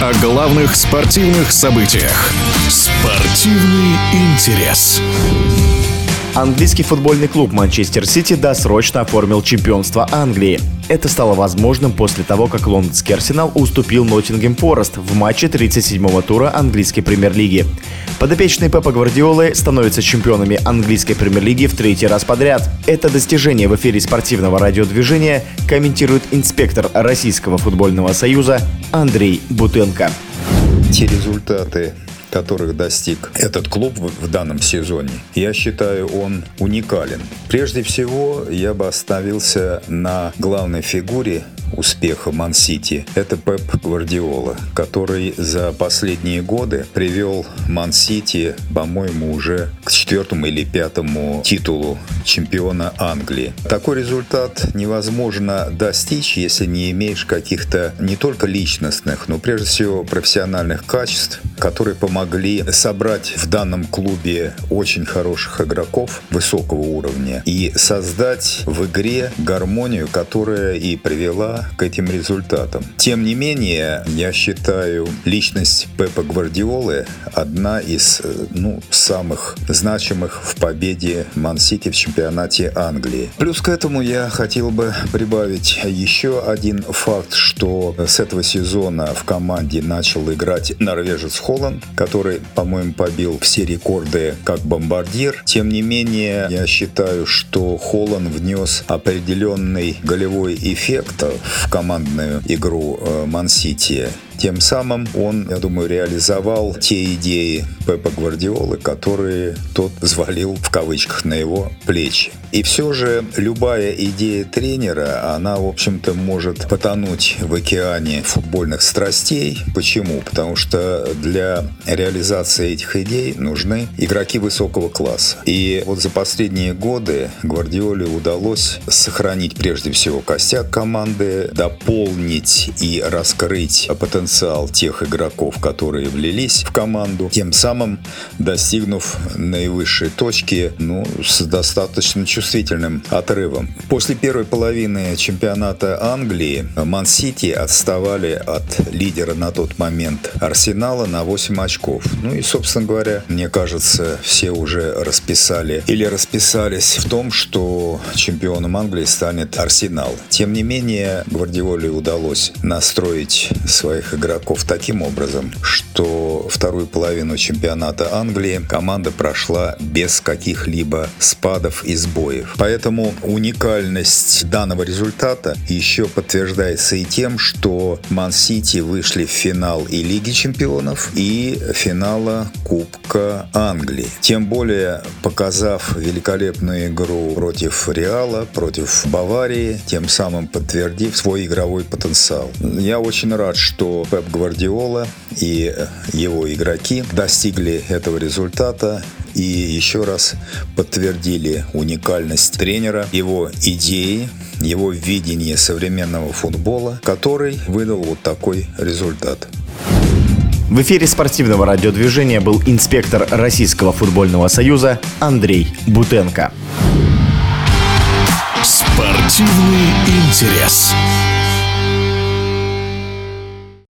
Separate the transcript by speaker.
Speaker 1: о главных спортивных событиях. Спортивный интерес.
Speaker 2: Английский футбольный клуб Манчестер Сити досрочно оформил чемпионство Англии. Это стало возможным после того, как лондонский Арсенал уступил Ноттингем Форест в матче 37-го тура английской премьер-лиги. Подопечные Пепа Гвардиолы становятся чемпионами английской премьер-лиги в третий раз подряд. Это достижение в эфире спортивного радиодвижения комментирует инспектор Российского футбольного союза Андрей Бутенко.
Speaker 3: Те результаты, которых достиг этот клуб в данном сезоне, я считаю, он уникален. Прежде всего, я бы остановился на главной фигуре успеха Ман-Сити – это Пеп Гвардиола, который за последние годы привел Ман-Сити, по-моему, уже к четвертому или пятому титулу чемпиона Англии. Такой результат невозможно достичь, если не имеешь каких-то не только личностных, но прежде всего профессиональных качеств, которые помогли собрать в данном клубе очень хороших игроков высокого уровня и создать в игре гармонию, которая и привела к этим результатам. Тем не менее, я считаю, личность Пепа Гвардиолы одна из э, ну, самых значимых в победе Ман-Сити в чемпионате Англии. Плюс к этому я хотел бы прибавить еще один факт, что с этого сезона в команде начал играть норвежец Холланд, который, по-моему, побил все рекорды как бомбардир. Тем не менее, я считаю, что Холланд внес определенный голевой эффект в командную игру э, Ман-Сити. Тем самым он, я думаю, реализовал те идеи Пепа Гвардиолы, которые тот взвалил в кавычках на его плечи. И все же любая идея тренера, она, в общем-то, может потонуть в океане футбольных страстей. Почему? Потому что для реализации этих идей нужны игроки высокого класса. И вот за последние годы Гвардиоле удалось сохранить прежде всего костяк команды, дополнить и раскрыть потенциал тех игроков, которые влились в команду, тем самым достигнув наивысшей точки ну, с достаточно чувствительным отрывом. После первой половины чемпионата Англии Ман-Сити отставали от лидера на тот момент Арсенала на 8 очков. Ну и, собственно говоря, мне кажется, все уже расписали или расписались в том, что чемпионом Англии станет Арсенал. Тем не менее, Гвардиоле удалось настроить своих игроков таким образом, что вторую половину чемпионата Англии команда прошла без каких-либо спадов и сбоев. Поэтому уникальность данного результата еще подтверждается и тем, что Ман-Сити вышли в финал и Лиги чемпионов, и финала Кубка Англии. Тем более, показав великолепную игру против Реала, против Баварии, тем самым подтвердив свой игровой потенциал. Я очень рад, что Пеп Гвардиола и его игроки достигли этого результата и еще раз подтвердили уникальность тренера, его идеи, его видение современного футбола, который выдал вот такой результат.
Speaker 2: В эфире спортивного радиодвижения был инспектор Российского футбольного союза Андрей Бутенко.
Speaker 1: Спортивный интерес.